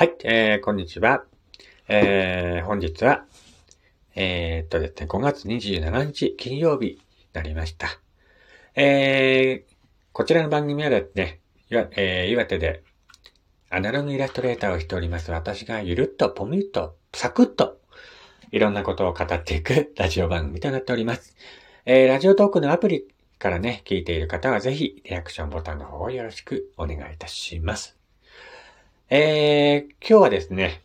はい、えー、こんにちは。えー、本日は、えー、っとですね、5月27日金曜日になりました。えー、こちらの番組はですね、えー、岩手でアナログイラストレーターをしております私がゆるっとポミッとサクッといろんなことを語っていくラジオ番組となっております。えー、ラジオトークのアプリからね、聞いている方はぜひリアクションボタンの方をよろしくお願いいたします。えー、今日はですね、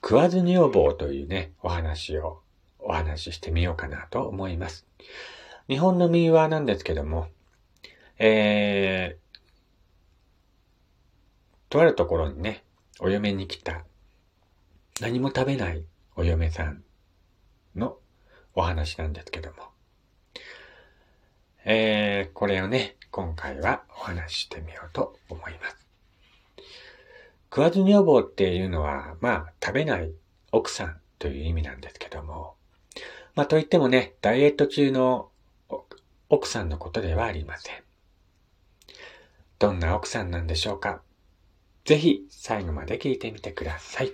食わず女房というね、お話をお話ししてみようかなと思います。日本の民話なんですけども、えー、とあるところにね、お嫁に来た、何も食べないお嫁さんのお話なんですけども、えー、これをね、今回はお話ししてみようと思います。食わず女房っていうのは、まあ、食べない奥さんという意味なんですけども、まあ、といってもね、ダイエット中の奥さんのことではありません。どんな奥さんなんでしょうかぜひ最後まで聞いてみてください。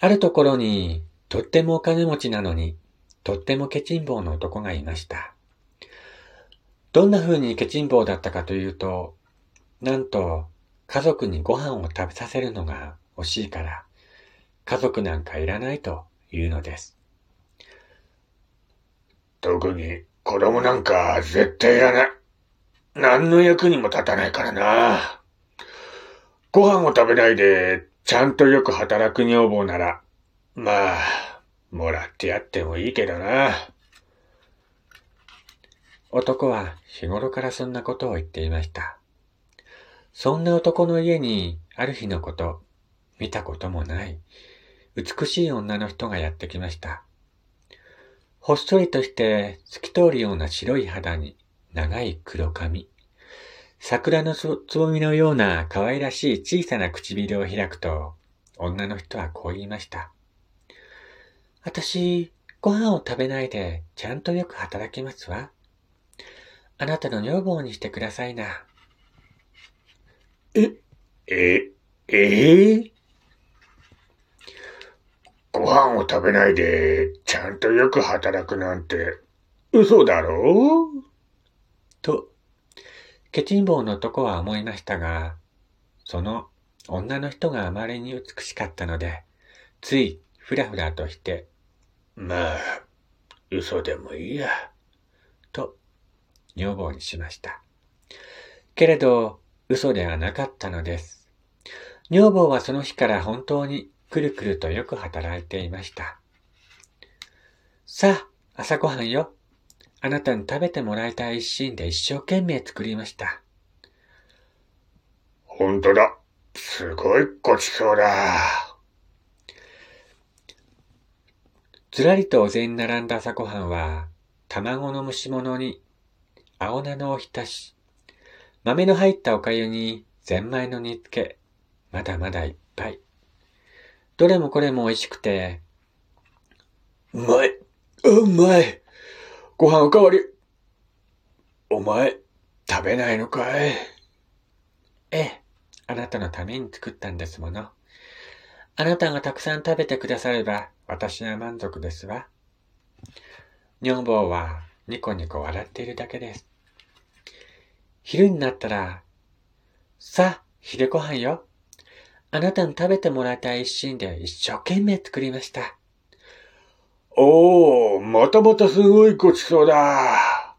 あるところに、とってもお金持ちなのに、とってもケチン坊の男がいました。どんな風にケチン坊だったかというと、なんと、家族にご飯を食べさせるのが惜しいから、家族なんかいらないというのです。特に子供なんか絶対いらない。何の役にも立たないからな。ご飯を食べないで、ちゃんとよく働く女房なら、まあ、もらってやってもいいけどな。男は日頃からそんなことを言っていました。そんな男の家にある日のこと、見たこともない、美しい女の人がやってきました。ほっそりとして透き通るような白い肌に長い黒髪。桜のつぼみのような可愛らしい小さな唇を開くと、女の人はこう言いました。私、ご飯を食べないでちゃんとよく働きますわ。あなたの女房にしてくださいな。え、え、え？えご飯を食べないで、ちゃんとよく働くなんて、嘘だろ？うと、ケチン坊の男は思いましたが、その女の人があまりに美しかったので、ついふらふらとして、まあ、嘘でもいいや。と、女房にしました。けれど、嘘ではなかったのです。女房はその日から本当にくるくるとよく働いていました。さあ、朝ごはんよ。あなたに食べてもらいたい一心で一生懸命作りました。ほんとだ。すごいごちそうだ。ずらりとお膳に並んだ朝ごはんは、卵の蒸し物に、青菜のおひたし、豆の入ったおかゆに、ゼンマイの煮付け、まだまだいっぱい。どれもこれも美味しくて、うまい。うまい。ご飯おかわり。お前、食べないのかいええ、あなたのために作ったんですもの。あなたがたくさん食べてくだされば、私は満足ですわ。女房はニコニコ笑っているだけです。昼になったら、さあ、昼ご飯よ。あなたに食べてもらいたい一心で一生懸命作りました。おー、またまたすごいごちそうだ。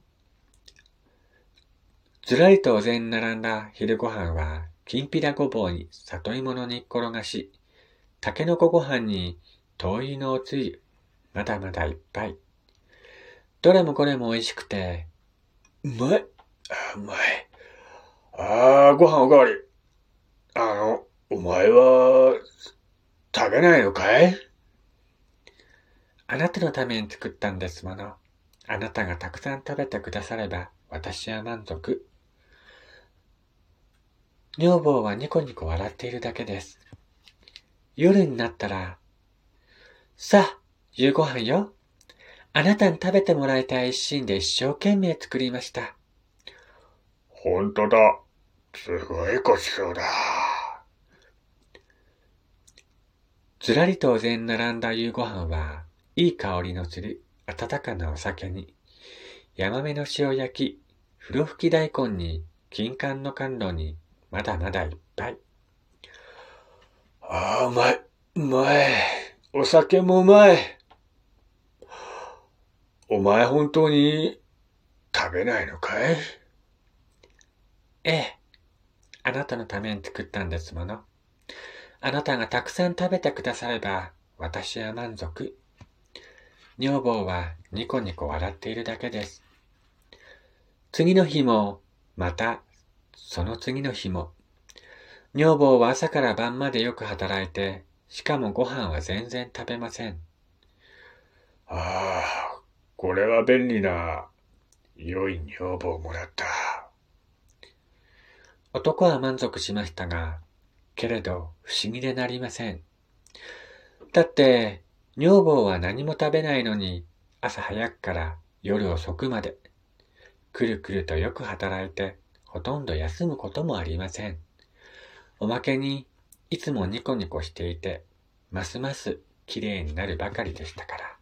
ずらりとお膳に並んだ昼ご飯は、きんぴらごぼうに里芋の煮っころがし、たけのこご飯に豆乳のおつゆ、まだまだいっぱい。どれもこれも美味しくて、うまい。あうまい。あー、ご飯おかわり。あの、お前は、食べないのかい？あなたのために作ったんですもの。あなたがたくさん食べてくだされば、私は満足。女房はニコニコ笑っているだけです。夜になったら、さあ、夕ご飯よ。ああなたに食べてもらいたい一心で一生懸命作りました。ほんとだ。すごいごちそうだ。ずらりとお膳に並んだ夕ご飯は、いい香りのする温かなお酒に、ヤマメの塩焼き、風呂吹き大根に、金柑の甘露に、まだまだいっぱい。ああ、うまい。うまい。お酒もうまい。お前本当に食べないのかい？ええ。あなたのために作ったんですもの。あなたがたくさん食べてくだされば、私は満足。女房はニコニコ笑っているだけです。次の日も、また、その次の日も、女房は朝から晩までよく働いて、しかもご飯は全然食べません。ああ、これは便利な、良い女房をもらった。男は満足しましたが、けれど不思議でなりません。だって、女房は何も食べないのに、朝早くから夜遅くまで、くるくるとよく働いて、ほとんど休むこともありません。おまけに、いつもニコニコしていて、ますます綺麗になるばかりでしたから。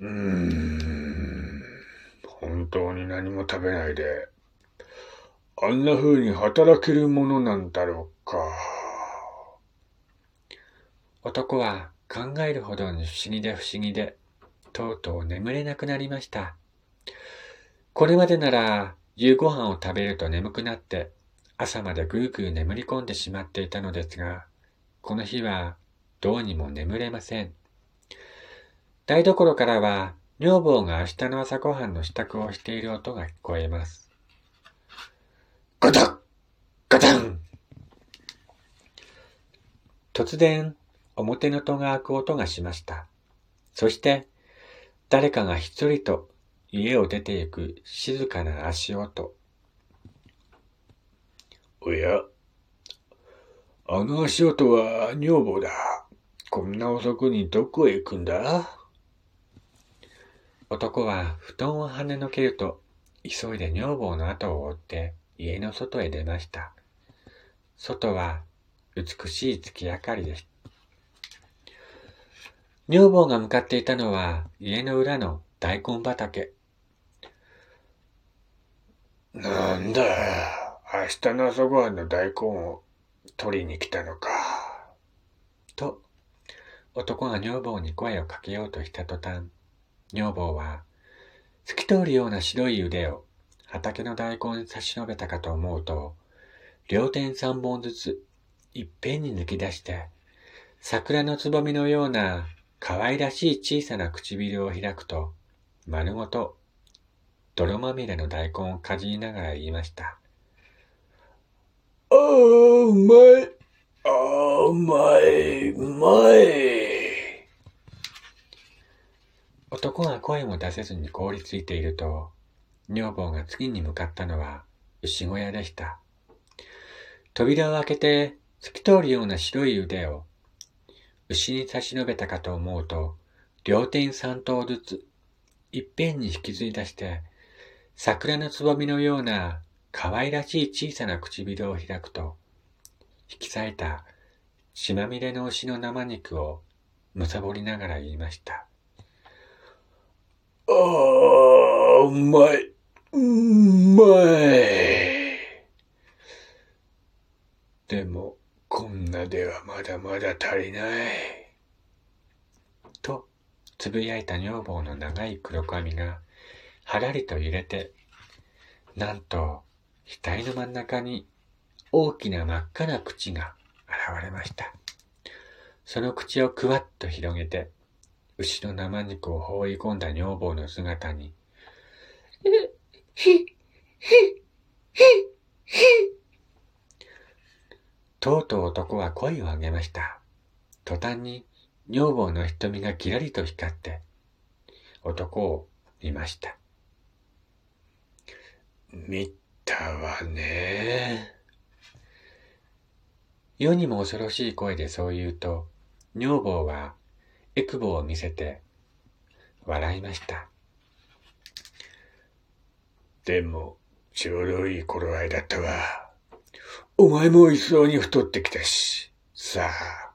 うーん、本当に何も食べないで、あんな風に働けるものなんだろうか。男は考えるほどに不思議で不思議で、とうとう眠れなくなりました。これまでなら夕ご飯を食べると眠くなって朝までぐーぐー眠り込んでしまっていたのですが、この日はどうにも眠れません。台所からは女房が明日の朝ごはんの支度をしている音が聞こえます。ガタッガタン突然、表の戸が開く音がしました。そして、誰かがひっそりと家を出て行く静かな足音。おや、あの足音は女房だ。こんな遅くにどこへ行くんだ？男は布団を跳ねのけると、急いで女房の後を追って家の外へ出ました。外は美しい月明かりでした。女房が向かっていたのは家の裏の大根畑。なんだ、明日の朝ごはんの大根を取りに来たのか。と、男が女房に声をかけようとした途端、女房は透き通るような白い腕を畑の大根に差し伸べたかと思うと、両手三本ずついっぺんに抜き出して、桜のつぼみのような可愛らしい小さな唇を開くと、丸ごと泥まみれの大根をかじりながら言いました。ああ、うまい。ああ、うまい、うまい。男が声も出せずに凍りついていると、女房が次に向かったのは牛小屋でした。扉を開けて透き通るような白い腕を牛に差し伸べたかと思うと、両手に三頭ずつ、いっぺんに引きずり出して、桜のつぼみのような可愛らしい小さな唇を開くと、引き裂いた血まみれの牛の生肉をむさぼりながら言いました。ああ、うまい。うまい。でも、こんなではまだまだ足りない。と、つぶやいた女房の長い黒髪が、はらりと揺れて、なんと、額の真ん中に大きな真っ赤な口が現れました。その口をくわっと広げて、牛の生肉を放り込んだ女房の姿に、ひ、ひ、ひ、ひ。とうとう男は声を上げました。途端に女房の瞳がキラリと光って、男を見ました。見たわね。世にも恐ろしい声でそう言うと、女房はエクボを見せて、笑いました。でも、ちょうどいい頃合いだったわ。お前も一層に太ってきたし。さあ、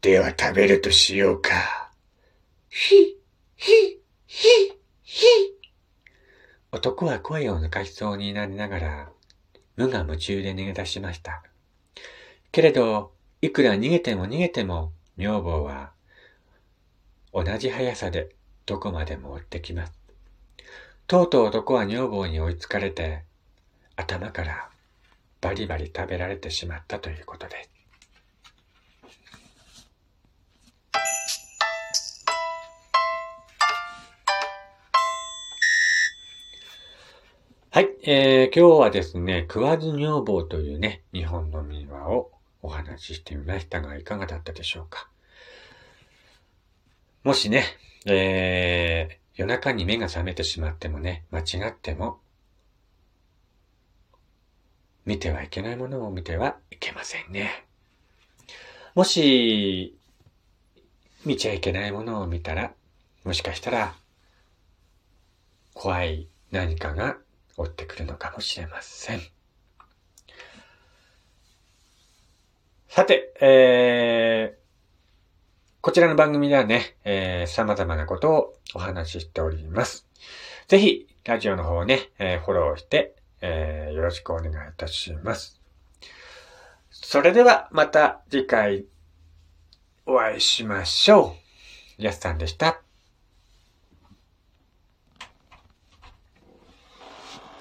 では食べるとしようか。ひ、ひ、ひ、ひ。男は声を抜かしそうになりながら、無我夢中で逃げ出しました。けれど、いくら逃げても逃げても、女房は、同じ速さでどこまでも追ってきます。とうとう男は女房に追いつかれて、頭からバリバリ食べられてしまったということです。はい、えー、今日はですね、食わず女房というね、日本の民話をお話ししてみましたが、いかがだったでしょうか。もしね、えー、夜中に目が覚めてしまってもね、間違っても、見てはいけないものを見てはいけませんね。もし、見ちゃいけないものを見たら、もしかしたら、怖い何かが追ってくるのかもしれません。さて、えー、こちらの番組ではね、えー、様々なことをお話ししております。ぜひ、ラジオの方をね、えー、フォローして、えー、よろしくお願いいたします。それでは、また次回お会いしましょう。やすさんでした。